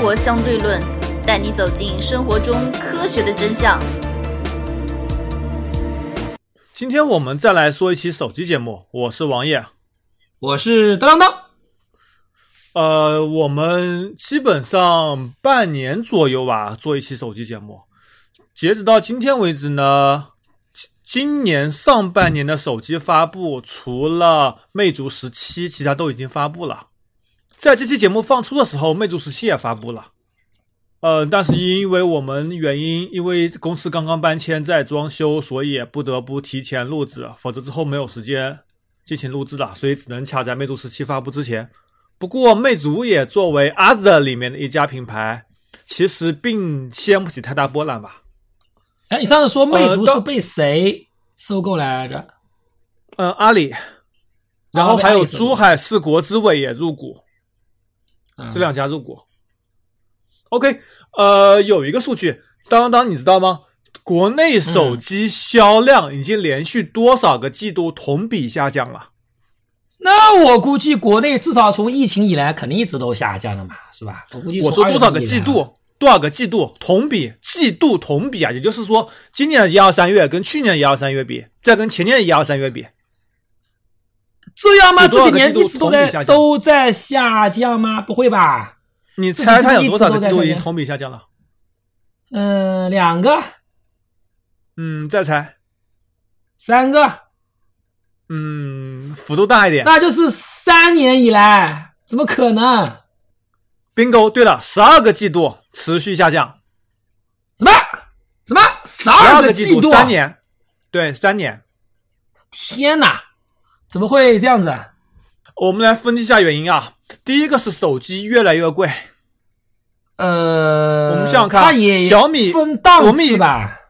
活相对论》，带你走进生活中科学的真相。今天我们再来说一期手机节目，我是王爷，我是当当当。呃，我们基本上半年左右吧做一期手机节目，截止到今天为止呢，今年上半年的手机发布，除了魅族十七，其他都已经发布了。在这期节目放出的时候，魅族十七也发布了。呃，但是因为我们原因，因为公司刚刚搬迁在装修，所以不得不提前录制，否则之后没有时间进行录制了，所以只能卡在魅族十七发布之前。不过，魅族也作为 Other 里面的一家品牌，其实并掀不起太大波澜吧。哎，你上次说魅族是被谁收购来着？呃，阿里，然后还有珠海市国资委也入股，这两家入股。OK，呃，有一个数据，当当，你知道吗？国内手机销量已经连续多少个季度同比下降了？那我估计国内至少从疫情以来，肯定一直都下降了嘛，是吧？我估计我说多少个季度？多少个季度同比？季度同比啊，也就是说，今年一二三月跟去年一二三月比，再跟前年一二三月比，这样吗？这几年一直都在都在下降吗？不会吧？你猜猜有多少个季度已经同比下降了？嗯，两个。嗯，再猜。三个。嗯，幅度大一点。那就是三年以来，怎么可能？bingo，对了，十二个季度持续下降。什么？什么？十二个季度？三年？对，三年。天哪，怎么会这样子？我们来分析一下原因啊。第一个是手机越来越贵。呃，我们想想看，小米分档次吧。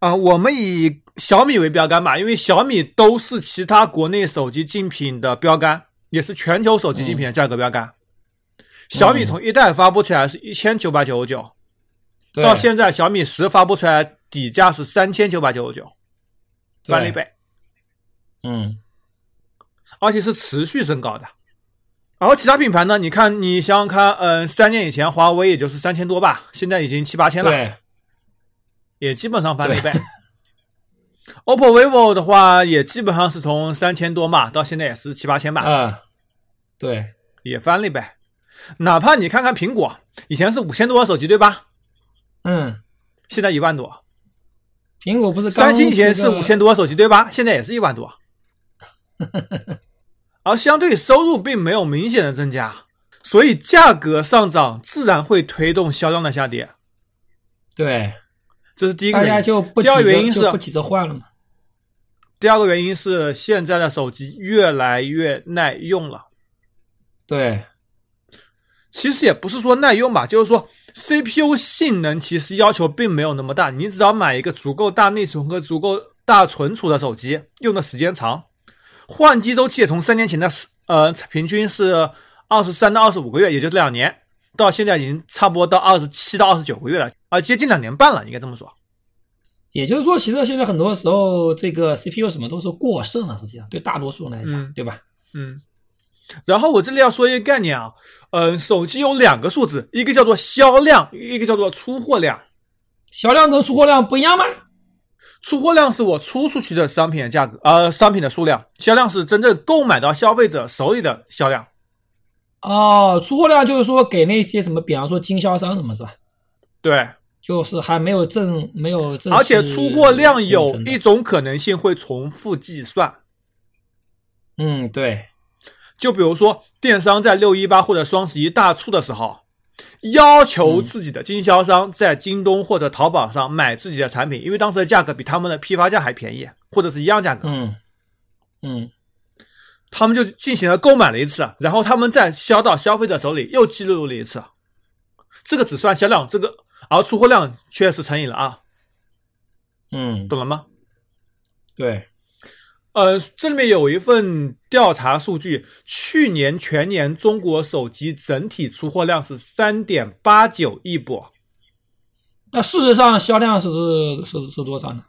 啊，我们以小米为标杆吧，因为小米都是其他国内手机竞品的标杆，也是全球手机竞品的价格标杆。小米从一代发布起来是一千九百九十九，到现在小米十发布出来底价是三千九百九十九，翻了一倍。嗯，而且是持续升高的。然后其他品牌呢？你看，你想想看，嗯，三年以前华为也就是三千多吧，现在已经七八千了，对，也基本上翻了一倍。OPPO、vivo 的话，也基本上是从三千多嘛，到现在也是七八千吧，嗯，对，也翻了一倍。哪怕你看看苹果，以前是五千多的手机，对吧？嗯，现在一万多。苹果不是三星以前是五千多的手机，对吧？现在也是一万多。而相对收入并没有明显的增加，所以价格上涨自然会推动销量的下跌。对，这是第一个原因。第二个原因是不急着换了嘛。第二个原因是现在的手机越来越耐用了。对，其实也不是说耐用吧，就是说 CPU 性能其实要求并没有那么大，你只要买一个足够大内存和足够大存储的手机，用的时间长。换机周期也从三年前的十呃平均是二十三到二十五个月，也就是两年，到现在已经差不多到二十七到二十九个月了，啊，接近两年半了，应该这么说。也就是说，其实现在很多时候这个 CPU 什么都是过剩了，实际上对大多数人来讲，对吧？嗯。然后我这里要说一个概念啊，嗯，手机有两个数字，一个叫做销量，一个叫做出货量。销量跟出货量不一样吗？出货量是我出出去的商品的价格，呃，商品的数量；销量是真正购买到消费者手里的销量。哦，出货量就是说给那些什么，比方说经销商什么是吧？对，就是还没有正没有正。而且出货量有一种可能性会重复计算。嗯，对。就比如说电商在六一八或者双十一大促的时候。要求自己的经销商在京东或者淘宝上买自己的产品，因为当时的价格比他们的批发价还便宜，或者是一样价格。嗯嗯，他们就进行了购买了一次，然后他们再销到消费者手里又记录了一次。这个只算销量，这个而出货量确实乘以了啊。嗯，懂了吗？对。呃，这里面有一份调查数据，去年全年中国手机整体出货量是三点八九亿部。那事实上销量是是是是多少呢？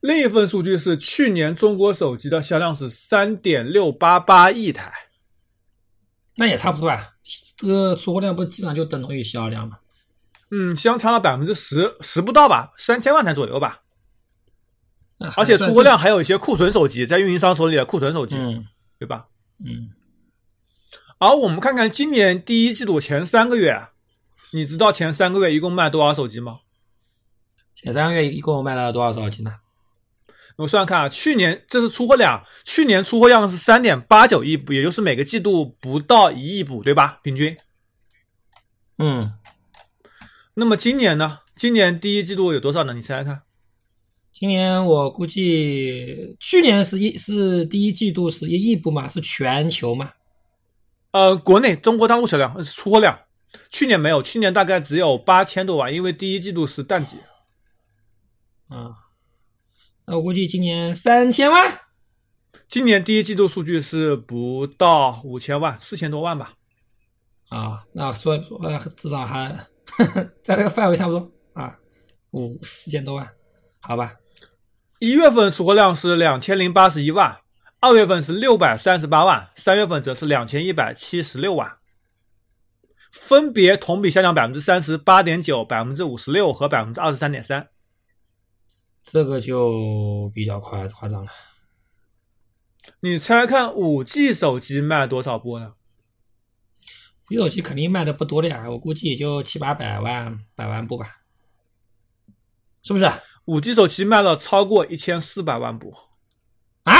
另一份数据是去年中国手机的销量是三点六八八亿台。那也差不多啊。这个出货量不基本上就等同于销量嘛？嗯，相差了百分之十十不到吧，三千万台左右吧。而且出货量还有一些库存手机在运营商手里的库存手机，嗯，对吧？嗯。而我们看看今年第一季度前三个月，你知道前三个月一共卖多少手机吗？前三个月一共卖了多少手机呢？我算算看啊，去年这是出货量，去年出货量是三点八九亿部，也就是每个季度不到一亿部，对吧？平均。嗯。那么今年呢？今年第一季度有多少呢？你猜猜看。今年我估计，去年是一是第一季度是一亿部嘛？是全球嘛？呃，国内中国大陆销量出货量，去年没有，去年大概只有八千多万，因为第一季度是淡季。啊，那我估计今年三千万。今年第一季度数据是不到五千万，四千多万吧。啊，那说说至少还 在这个范围差不多啊，五四千多万，好吧。一月份出货量是两千零八十一万。二月份是六百三十八万，三月份则是两千一百七十六万，分别同比下降百分之三十八点九、百分之五十六和百分之二十三点三。这个就比较夸夸张了。你猜看五 G 手机卖多少部呢？五 G 手机肯定卖的不多的呀，我估计也就七八百万百万部吧，是不是？五 G 手机卖了超过一千四百万部。啊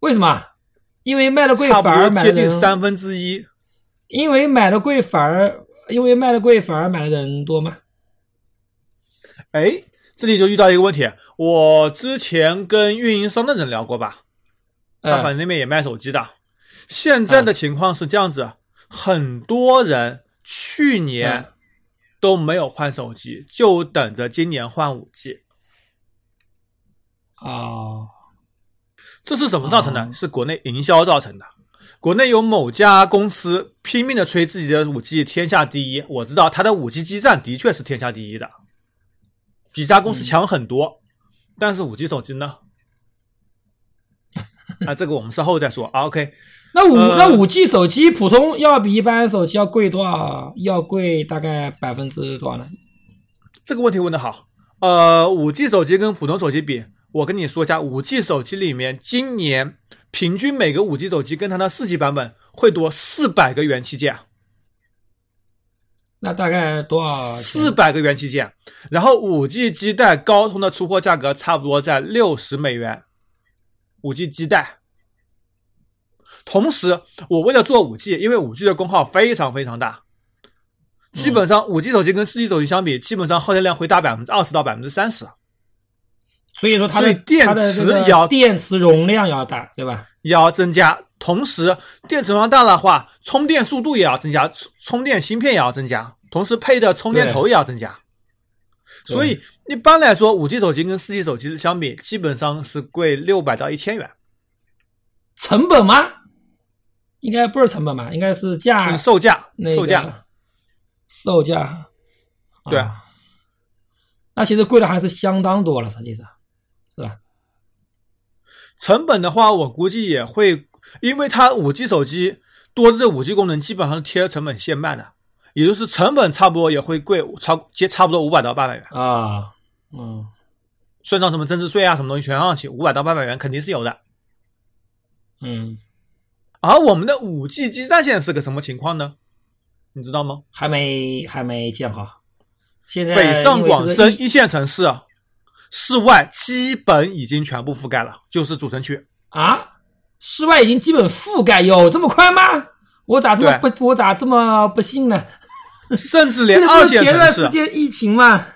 为什么？因为卖的贵反而买接近三分之一。因为买的贵反而因为卖的贵反而买的人多吗？哎，这里就遇到一个问题。我之前跟运营商的人聊过吧，大反那边也卖手机的。现在的情况是这样子，很多人去年都没有换手机，就等着今年换五 G。啊。这是什么造成的？是国内营销造成的。国内有某家公司拼命的吹自己的五 G 天下第一，我知道它的五 G 基站的确是天下第一的，比家公司强很多。但是五 G 手机呢？啊，这个我们稍后再说啊。OK，那五那五 G 手机普通要比一般手机要贵多少？要贵大概百分之多少呢？这个问题问的好。呃，五 G 手机跟普通手机比。我跟你说一下，五 G 手机里面，今年平均每个五 G 手机跟它的四 G 版本会多四百个元器件。那大概多少？四百个元器件。然后五 G 基带高通的出货价格差不多在六十美元。五 G 基带。同时，我为了做五 G，因为五 G 的功耗非常非常大，基本上五 G 手机跟四 G 手机相比，基本上耗电量会大百分之二十到百分之三十。所以说它的电池要电池容量要大，对吧？要增加，同时电池容量大的话，充电速度也要增加，充电芯片也要增加，同时配的充电头也要增加。所以一般来说，五 G 手机跟四 G 手机相比，基本上是贵六百到一千元。成本吗？应该不是成本吧？应该是价售价，售价，售价。对啊。那其实贵的还是相当多了，实际上。是吧？成本的话，我估计也会，因为它五 G 手机多的这五 G 功能，基本上是贴成本线卖的，也就是成本差不多也会贵，超接差不多五百到八百元啊。嗯，算上什么增值税啊，什么东西全上去，五百到八百元肯定是有的。嗯，而我们的五 G 基站现在是个什么情况呢？你知道吗？还没还没建好。现在北上广深一线城市。室外基本已经全部覆盖了，就是主城区啊。室外已经基本覆盖，有这么快吗？我咋这么不，我咋这么不信呢？甚至连二线城市，前段时间疫情嘛。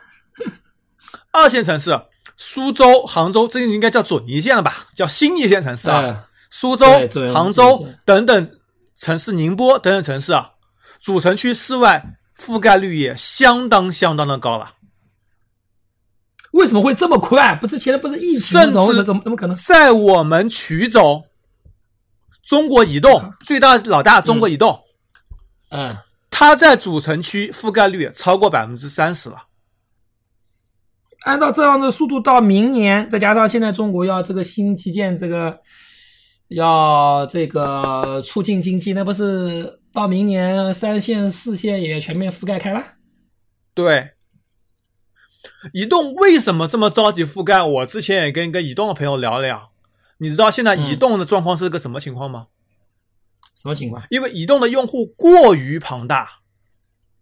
二线城市，苏州、杭州，这应该叫准一线了吧？叫新一线城市啊。苏州、杭州等等城市，宁波等等城市啊，主城区室外覆盖率也相当相当的高了。为什么会这么快？不是前在不是疫情，甚至怎么怎么可能？在我们衢州，中国移动最大老大中国移动，嗯，它在主城区覆盖率超过百分之三十了。按照这样的速度，到明年，再加上现在中国要这个新基建，这个要这个促进经济，那不是到明年三线、四线也全面覆盖开了。对，移动为什么这么着急覆盖？我之前也跟一个移动的朋友聊了聊，你知道现在移动的状况是个什么情况吗？什么情况？因为移动的用户过于庞大，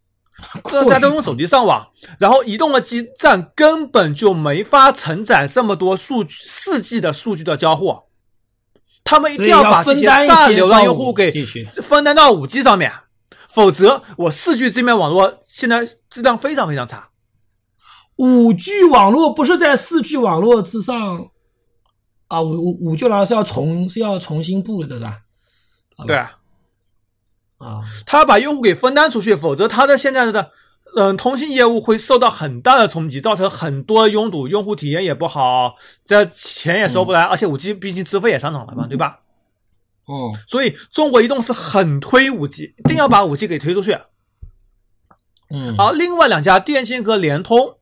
大家都用手机上网，然后移动的基站根本就没法承载这么多数据四 G 的数据的交互，他们一定要把这些大流量用户给分担到五 G 上面，否则我四 G 这面网络现在质量非常非常差。五 G 网络不是在四 G 网络之上啊？五五五 G 网络是要重是要重新布的，是吧？对，啊，他把用户给分担出去，否则他的现在的嗯通信业务会受到很大的冲击，造成很多拥堵，用户体验也不好，这钱也收不来，而且五 G 毕竟资费也上涨了嘛，对吧？嗯，所以中国移动是很推五 G，一定要把五 G 给推出去。嗯，而另外两家电信和联通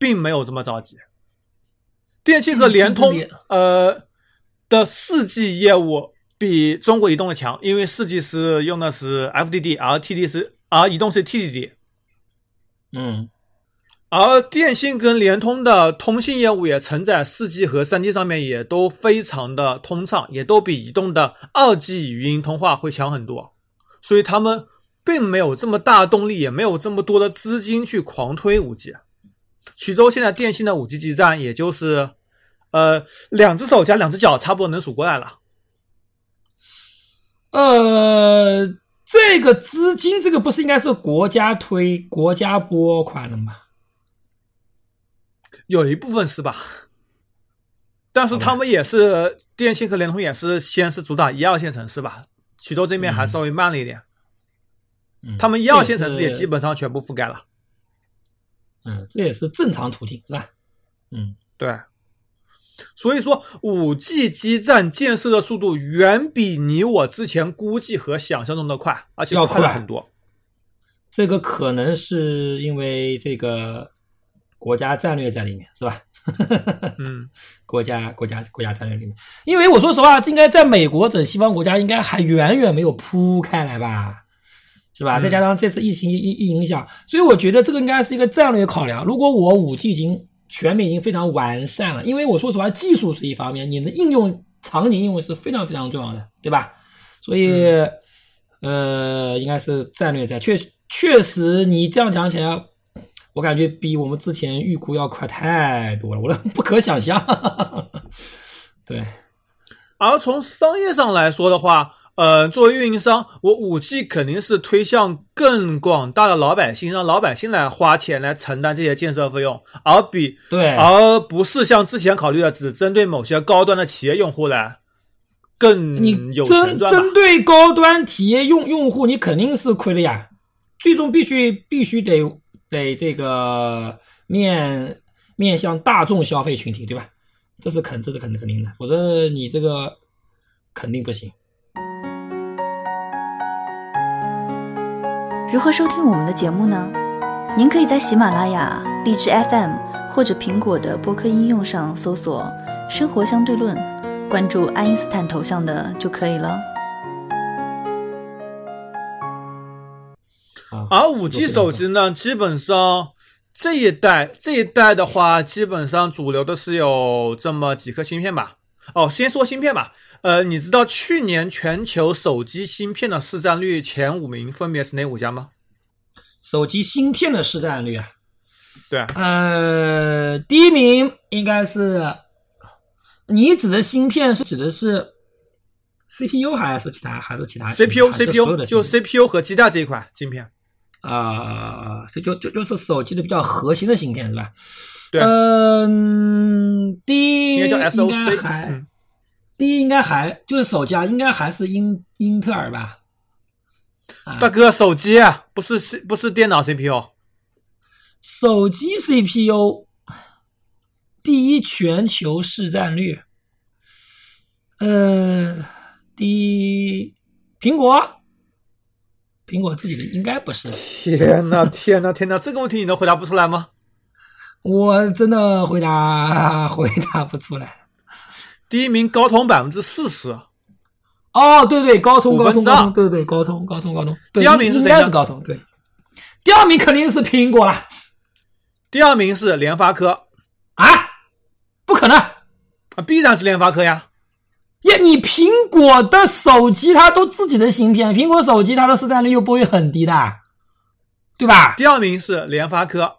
并没有这么着急。电信和联通呃的四 G 业务比中国移动的强，因为四 G 是用的是 FDD，而 TD 是而移动是 TDD。嗯，而电信跟联通的通信业务也承载四 G 和三 G 上面也都非常的通畅，也都比移动的二 G 语音通话会强很多，所以他们并没有这么大动力，也没有这么多的资金去狂推五 G。衢州现在电信的五 G 基站，也就是呃两只手加两只脚，差不多能数过来了。呃，这个资金，这个不是应该是国家推、国家拨款的吗？有一部分是吧？但是他们也是电信和联通也是先是主打一二线城市吧，衢州这边还稍微慢了一点。嗯他们一二线城市也基本上全部覆盖了。嗯，这也是正常途径，是吧？嗯，对，所以说五 G 基站建设的速度远比你我之前估计和想象中的快，而且要快很多。这个可能是因为这个国家战略在里面，是吧？嗯，国家国家国家战略里面，因为我说实话，应该在美国等西方国家应该还远远没有铺开来吧，是吧？嗯再加上这次疫情一一影响，所以我觉得这个应该是一个战略考量。如果我五 G 已经全面已经非常完善了，因为我说实话，技术是一方面，你的应用场景应用是非常非常重要的，对吧？所以，呃，应该是战略在，确确实你这样讲起来。我感觉比我们之前预估要快太多了，我都不可想象。对，而从商业上来说的话，呃，作为运营商，我五 G 肯定是推向更广大的老百姓，让老百姓来花钱来承担这些建设费用，而比对，而不是像之前考虑的只针对某些高端的企业用户来更你有钱针赚吧。针对高端企业用用户，你肯定是亏了呀。最终必须必须得得这个面面向大众消费群体，对吧？这是肯这是肯肯定的，否则你这个肯定不行。如何收听我们的节目呢？您可以在喜马拉雅、荔枝 FM 或者苹果的播客应用上搜索“生活相对论”，关注爱因斯坦头像的就可以了。啊，而五 G 手机呢，基本上这一代这一代的话，基本上主流的是有这么几颗芯片吧。哦，先说芯片吧。呃，你知道去年全球手机芯片的市占率前五名分别是哪五家吗？手机芯片的市占率啊，对啊，呃，第一名应该是你指的芯片是指的是 CPU 还是其他还是其他 CPU CPU 就 CPU 和基带这一块芯片。啊，这就就就是手机的比较核心的芯片是吧？对嗯，第一应该叫应 SOC 嗯第一应该还就是手机啊，应该还是英英特尔吧？啊，大哥，手机啊不是是不是电脑 CPU？手机 CPU 第一全球市占率，呃，第一苹果，苹果自己的应该不是，天呐天呐天呐，这个问题你能回答不出来吗？我真的回答 回答不出来。第一名高通百分之四十，哦，对对，高通高通高通，对对高通高通高通，第二名是应该是高通，对，第二名肯定是苹果了第二名是联发科。啊，不可能。啊，必然是联发科呀。呀，你苹果的手机它都自己的芯片，苹果手机它的市占率又不会很低的，对吧？第二名是联发科，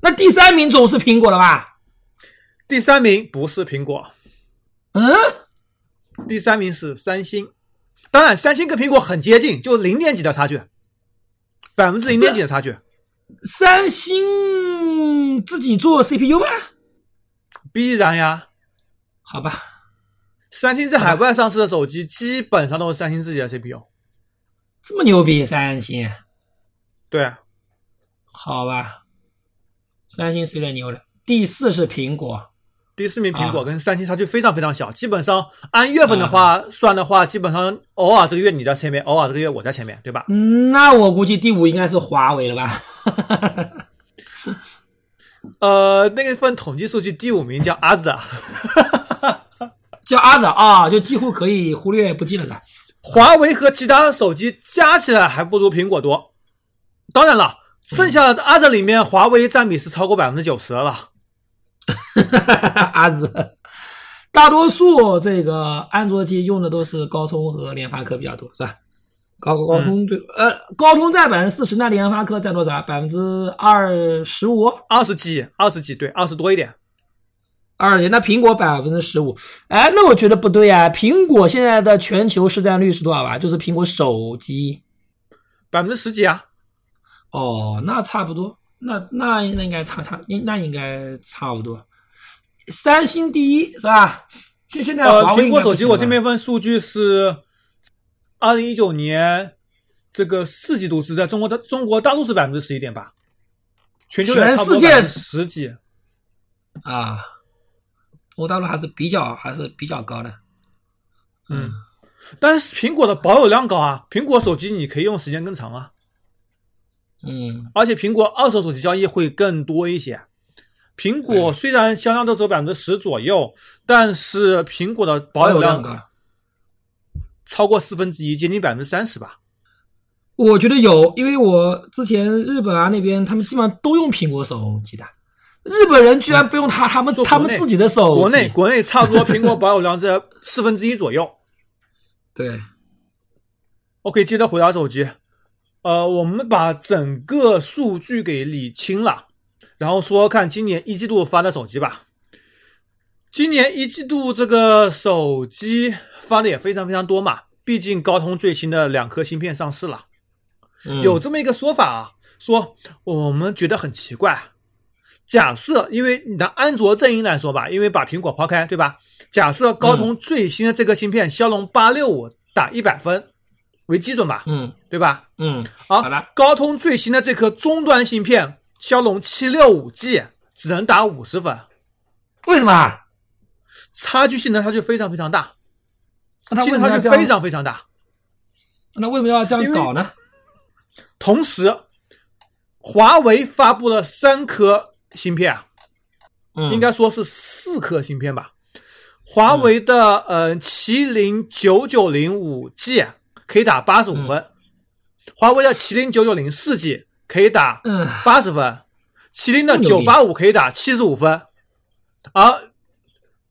那第三名总是苹果了吧？第三名不是苹果，嗯，第三名是三星。当然，三星跟苹果很接近，就零点几的差距，百分之零点几的差距。三星自己做 CPU 吗？必然呀，好吧，三星在海外上市的手机基本上都是三星自己的 CPU。这么牛逼，三星，对，好吧，三星是有点牛了。第四是苹果，第四名苹果啊跟三星差距非常非常小，基本上按月份的话、算的话，基本上偶尔这个月你在前面，偶尔这个月我在前面，对吧？嗯，那我估计第五应该是华为了吧？呃，那个份统计数据，第五名叫阿 z 叫阿泽啊，就几乎可以忽略不计了，噻？华为和其他的手机加起来还不如苹果多。当然了，剩下的阿泽里面，华为占比是超过百分之九十了。阿子，大多数这个安卓机用的都是高通和联发科比较多，是吧？高高通最、呃，高通占百分之四十，那联发科占多少？百分之二十五，二十几，二十几，对，二十多一点。二那苹果百分之十五。哎，那我觉得不对啊！苹果现在的全球市占率是多少吧？就是苹果手机。百分之十几啊，哦，那差不多，那那那应该差差，应那应该差不多。三星第一是吧？现现在呃，华为苹果手机我这边边份数据是，二零一九年这个四季度是在中国的中国大陆是百分之十一点八，全球也全世界十几。啊，中国大陆还是比较还是比较高的。嗯，但是苹果的保有量高啊，苹果手机你可以用时间更长啊，嗯而且苹果二手手机交易会更多一些。苹果虽然销量都只有百分之十左右，但是苹果的保有量高。超过四分之一，接近百分之三十吧。我觉得有，因为我之前日本啊那边，他们基本上都用苹果手机的。日本人居然不用他他们做他们自己的手机。国内国内差不多苹果保有量在四分之一左右。对，OK，接着回答手机，呃，我们把整个数据给理清了，然后说看今年一季度发的手机吧。今年一季度这个手机发的也非常非常多嘛，毕竟高通最新的两颗芯片上市了。嗯有这么一个说法啊，说我们觉得很奇怪。假设，因为你拿安卓阵营来说吧，因为把苹果抛开，对吧？假设高通最新的这个芯片骁龙八六五打一百分为基准吧，嗯对吧？嗯，好好的，高通最新的这颗终端芯片骁龙七六五 G 只能打五十分，为什么？啊差距性能差距非常非常大，那他为性什么要这样？能差距非常非常大。那为什么要这样搞呢？同时，华为发布了三颗芯片啊，嗯，应该说是四颗芯片吧。华为的呃麒麟九九零五 G 可以打八十五分，华为的麒麟九九零四 G 可以打嗯八十分，麒麟的九八五可以打七十五分，而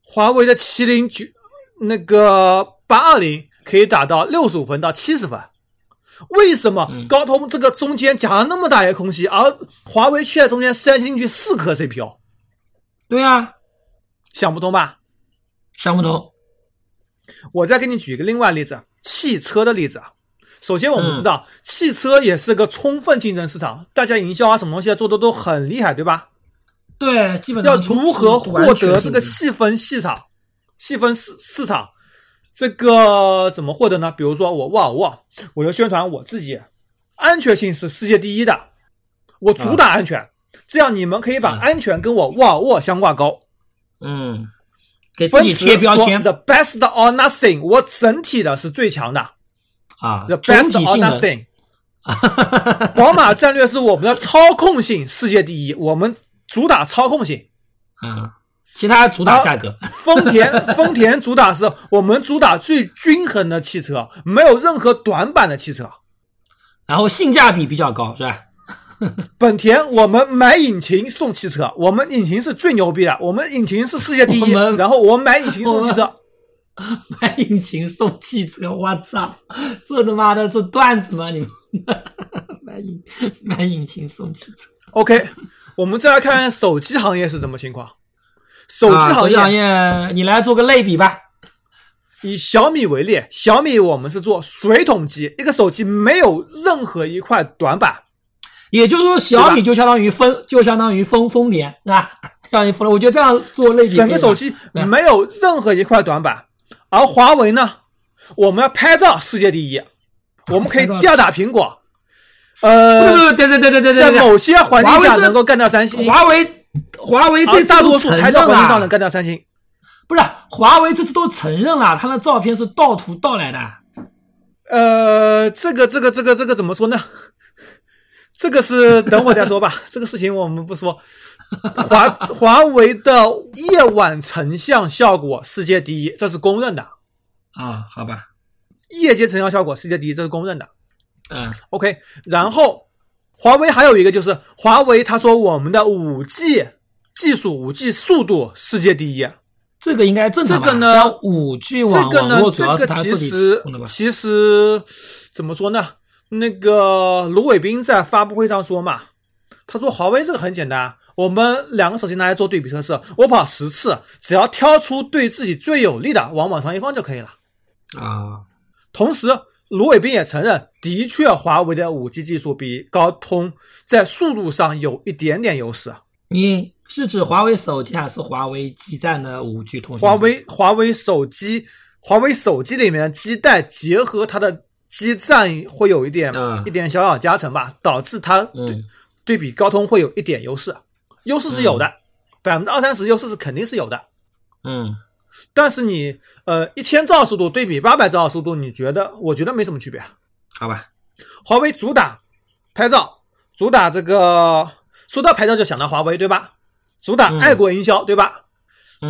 华为的麒麟九那个八二零可以打到六十五分到七十分。为什么嗯高通这个中间夹了那么大一个空隙，而华为却在中间塞进去四颗 CPU？对啊，想不通吧？想不通。我再给你举一个另外例子，汽车的例子啊。首先，我们嗯知道、汽车也是个充分竞争市场，大家营销啊什么东西啊做的都很厉害，对吧？对，基本上要如何获得这个细分市场？细分市市场，这个怎么获得呢？比如说我沃尔沃，我就宣传我自己安全性是世界第一的，我主打安全，这样你们可以把嗯安全跟我沃尔沃相挂钩。嗯，给自己贴标签 The best or nothing，我整体的是最强的。啊，The best or nothing。宝马战略是我们的操控性世界第一，我们主打操控性。啊，其他主打价格。丰田 丰田主打是我们主打最均衡的汽车，没有任何短板的汽车。然后性价比比较高，是吧？本田我们买引擎送汽车，我们引擎是最牛逼的，我们引擎是世界第一。然后我们买引擎送汽车，买引擎送汽车，我操，这他妈的这段子吗？你们买引买引擎送汽车？OK，我们再来看手机行业是什么情况。手机行业，你来做个类比吧。以小米为例，小米我们是做水桶机，一个手机没有任何一块短板。也就是说，小米就相当于丰，就相当于丰丰田，是吧？相当于丰田。我觉得这样做类比，整个手机没有任何一块短板。而华为呢，我们要拍照世界第一，我们可以吊打苹果。呃，不不不，对对对对对对，在某些环境下能够干掉三星。华为，华为这大多数拍照环境上能干掉三星。不是，华为这次都承认了，他的照片是盗图盗来的。呃，这个这个这个这个怎么说呢？这个是等会再说吧，这个事情我们不说。华华为的夜晚成像效果世界第一，这是公认的啊。好吧，夜间成像效果世界第一，这是公认的。嗯，OK。然后华为还有一个就是华为，他说我们的五 G 技术、五 G 速度世界第一，这个应该正常吧？这个呢，像五 G 网络主要是它其实其实怎么说呢？那个卢伟斌在发布会上说嘛，他说华为这个很简单，我们两个手机拿来做对比测试，我跑十次，只要挑出对自己最有利的往网上一放就可以了。啊，同时卢伟斌也承认，的确华为的五 G 技术比高通在速度上有一点点优势。你是指华为手机还是华为基站的五 G 通信？华为华为手机，华为手机里面的基带结合它的。基站会有一点一点小小加成吧，导致它对对比高通会有一点优势，优势是有的，百分之二三十优势是肯定是有的，嗯，但是你呃一千兆速度对比八百兆速度，你觉得？我觉得没什么区别，好吧？华为主打拍照，主打这个说到拍照就想到华为对吧？主打爱国营销对吧？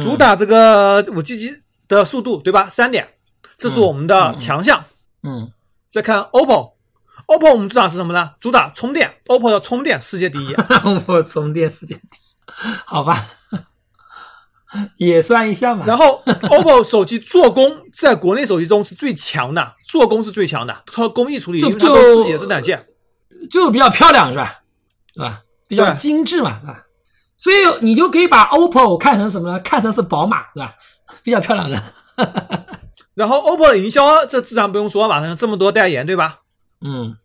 主打这个五 G 机的速度对吧？三点，这是我们的强项，嗯。再看 OPPO，OPPO 我们主打是什么呢？主打充电，OPPO 的充电世界第一。OPPO 充电世界第一，好吧，也算一项吧。然后 OPPO 手机做工在国内手机中是最强的，做工是最强的，它工艺处理，因为它自己的生产线，就比较漂亮是吧？是吧？比较精致嘛，是吧？所以你就可以把 OPPO 看成什么呢？看成是宝马是吧？比较漂亮的。然后，OPPO 的营销这自然不用说吧，这么多代言，对吧？嗯。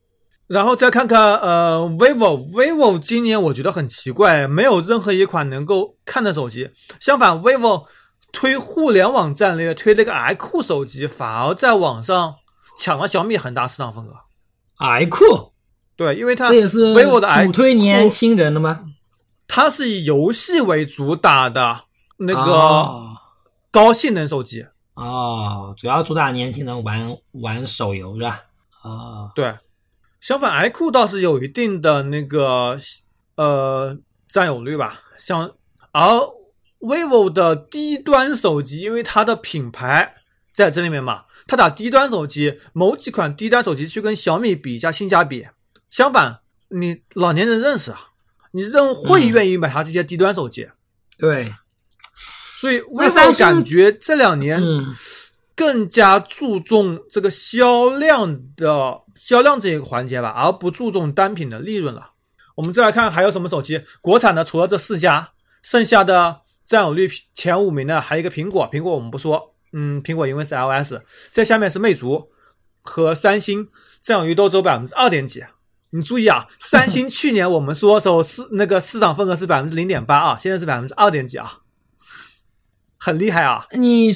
然后再看看呃，vivo，vivo 今年我觉得很奇怪，没有任何一款能够看的手机。相反，vivo 推互联网战略，推那个 i 酷手机，反而在网上抢了小米很大市场份额。i 酷，对，因为它这也是 vivo 的主推年轻人的吗？它是以游戏为主打的那个高性能手机。哦，主要主打年轻人玩玩手游是吧？啊，对。相反，i 酷倒是有一定的那个呃占有率吧。像而 vivo 的低端手机，因为它的品牌在这里面嘛，它打低端手机，某几款低端手机去跟小米比一下性价比。相反，你老年人认识啊，你认会愿意买它这些低端手机。对。所以，vivo 感觉这两年更加注重这个销量的销量这一个环节吧，而不注重单品的利润了。我们再来看还有什么手机，国产的除了这四家，剩下的占有率前五名的还有一个苹果，苹果我们不说，嗯，苹果因为是 iOS，在下面是魅族和三星，占有率都只有百分之二点几。你注意啊，三星去年我们说时候市那个市场份额是百分之零点八啊，现在是百分之二点几啊。很厉害啊！你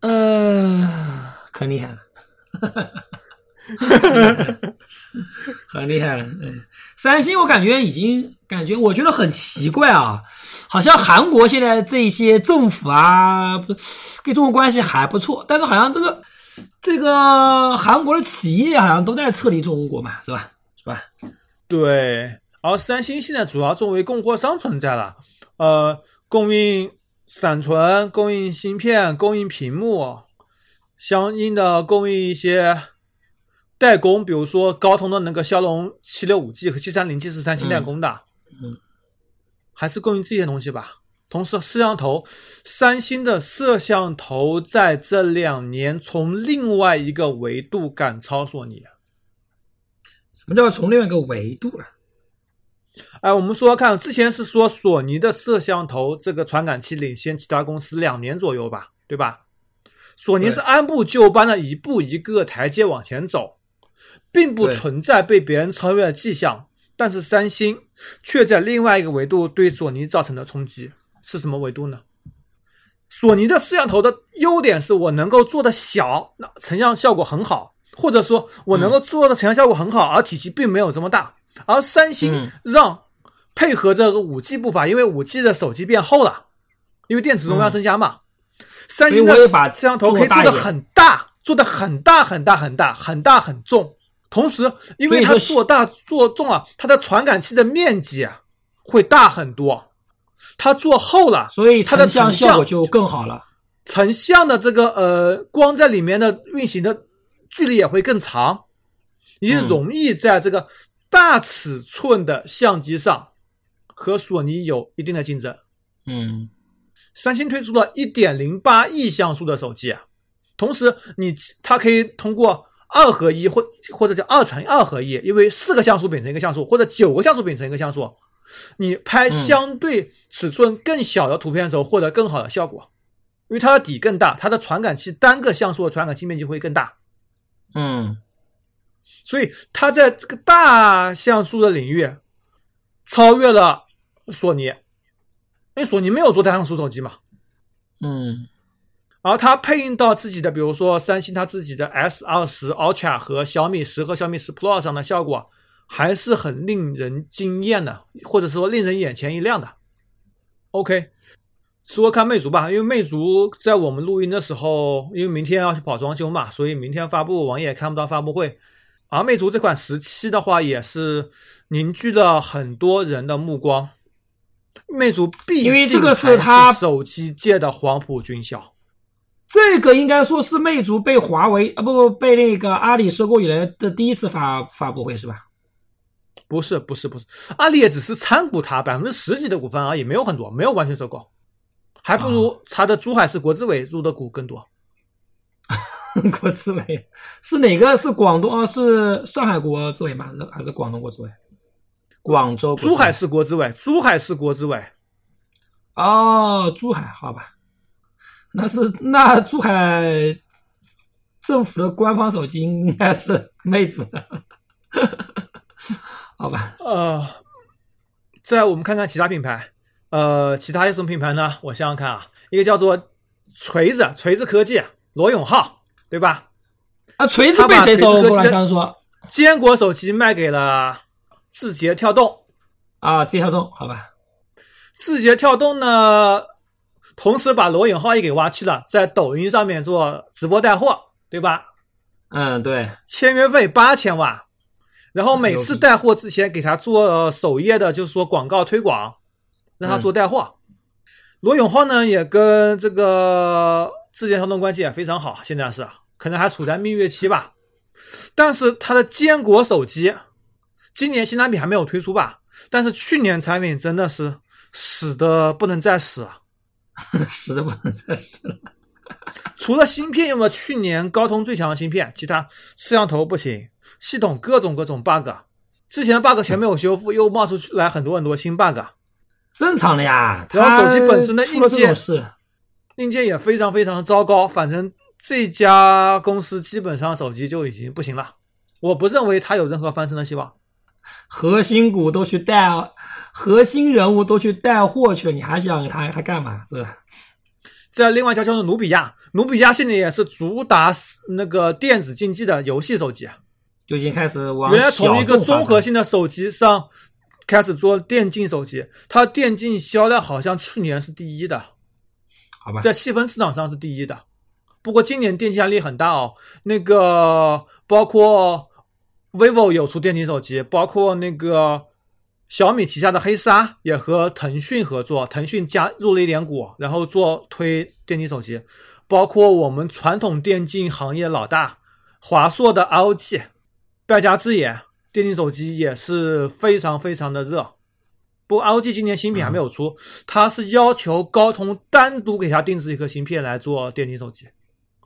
呃，可厉害了，很厉害了。嗯，三星我感觉已经感觉，我觉得很奇怪啊，好像韩国现在这些政府啊，不跟中国关系还不错，但是好像这个这个韩国的企业好像都在撤离中国嘛，是吧？是吧？对。而三星现在主要作为供货商存在了，呃，供应。闪存、供应芯片、供应屏幕，相应的供应一些代工，比如说高通的那个骁龙七六五 G 和七三零 G 是三星代工的，嗯，还是供应这些东西吧。同时，摄像头，三星的摄像头在这两年从另外一个维度赶超索尼。什么叫从另外一个维度了？哎，我们说看，之前是说索尼的摄像头这个传感器领先其他公司两年左右吧，对吧？索尼是按部就班的一步一个台阶往前走，并不存在被别人超越的迹象。但是三星却在另外一个维度对索尼造成了冲击。是什么维度呢？索尼的摄像头的优点是我能够做的小，那成像效果很好，或者说我能够做的成像效果很好，而体积并没有这么大。而三星让配合这个五 G 步伐，因为五 G 的手机变厚了，因为电池容量增加嘛。三星的摄像头可以做的很大，做的很大很大很大很大很重。同时，因为它做大做重啊，它的传感器的面积啊会大很多。它做厚了，所以它的成像效果就更好了。成像的这个呃光在里面的运行的距离也会更长，也容易在这个大尺寸的相机上和索尼有一定的竞争。嗯，三星推出了一点零八亿像素的手机，同时你它可以通过二合一或或者叫二乘二合一，因为四个像素变成一个像素，或者九个像素变成一个像素。你拍相对尺寸更小的图片的时候，获得更好的效果，因为它的底更大，它的传感器单个像素的传感器面积会更大。嗯，所以它在这个大像素的领域超越了索尼，因为索尼没有做大像素手机嘛。嗯，而它配应到自己的，比如说三星它自己的 S 二十 Ultra 和小米十和小米十 Pro 上的效果。还是很令人惊艳的，或者说令人眼前一亮的。OK，说看魅族吧，因为魅族在我们录音的时候，因为明天要去跑装修嘛，所以明天发布网页看不到发布会。而魅族这款十七的话，也是凝聚了很多人的目光。魅族毕竟这个是它手机界的黄埔军校，这个应该说是魅族被华为啊不不被那个阿里收购以来的第一次发发布会是吧？不是不是不是，阿里也只是参股它百分之十几的股份而已，没有很多，没有完全收购，还不如它的珠海市国资委入的股更多。国资委是哪个？是广东啊？是上海国资委吗？还是还是广东国资委？广州珠海市国资委，珠海市国资委。哦，珠海，好吧，那是那珠海政府的官方手机应该是魅族的。好吧，呃，再我们看看其他品牌，呃，其他有什么品牌呢？我想想看啊，一个叫做锤子，锤子科技，罗永浩，对吧？啊，锤子被谁收过来？上说坚果手机卖给了字节跳动啊，字节跳动，好吧。字节跳动呢，同时把罗永浩也给挖去了，在抖音上面做直播带货，对吧？嗯，对，签约费八千万。然后每次带货之前给他做首页的，就是说广告推广，让他做带货。罗永浩呢也跟这个字节跳动关系也非常好，现在是可能还处在蜜月期吧。但是它的坚果手机今年新产品还没有推出吧？但是去年产品真的是死的不能再死，死的不能再死了。除了芯片用了去年高通最强的芯片，其他摄像头不行。系统各种各种 bug，之前的 bug 全没有修复，又冒出来很多很多新 bug，正常的呀。然后手机本身的硬件是硬件也非常非常糟糕，反正这家公司基本上手机就已经不行了。我不认为它有任何翻身的希望。核心股都去带，核心人物都去带货去了，你还想他他干嘛？是吧？在另外一家叫做努比亚，努比亚现在也是主打那个电子竞技的游戏手机啊。就已经开始往原来从一个综合性的手机上开始做电竞手机，它电竞销量好像去年是第一的，好吧，在细分市场上是第一的。不过今年电竞压力很大哦，那个包括 vivo 有出电竞手机，包括那个小米旗下的黑鲨也和腾讯合作，腾讯加入了一点股，然后做推电竞手机。包括我们传统电竞行业老大华硕的 ROG，败家之眼，电竞手机也是非常非常的热。不过 ROG 今年新品还没有出，它是要求高通单独给它定制一颗芯片来做电竞手机，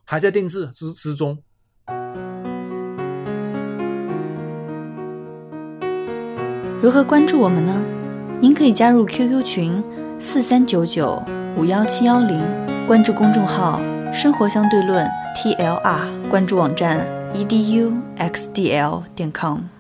还在定制之之中。如何关注我们呢？您可以加入 QQ 群四三九九五幺七幺零，关注公众号“生活相对论 ”TLR，关注网站 eduxdl 点 com。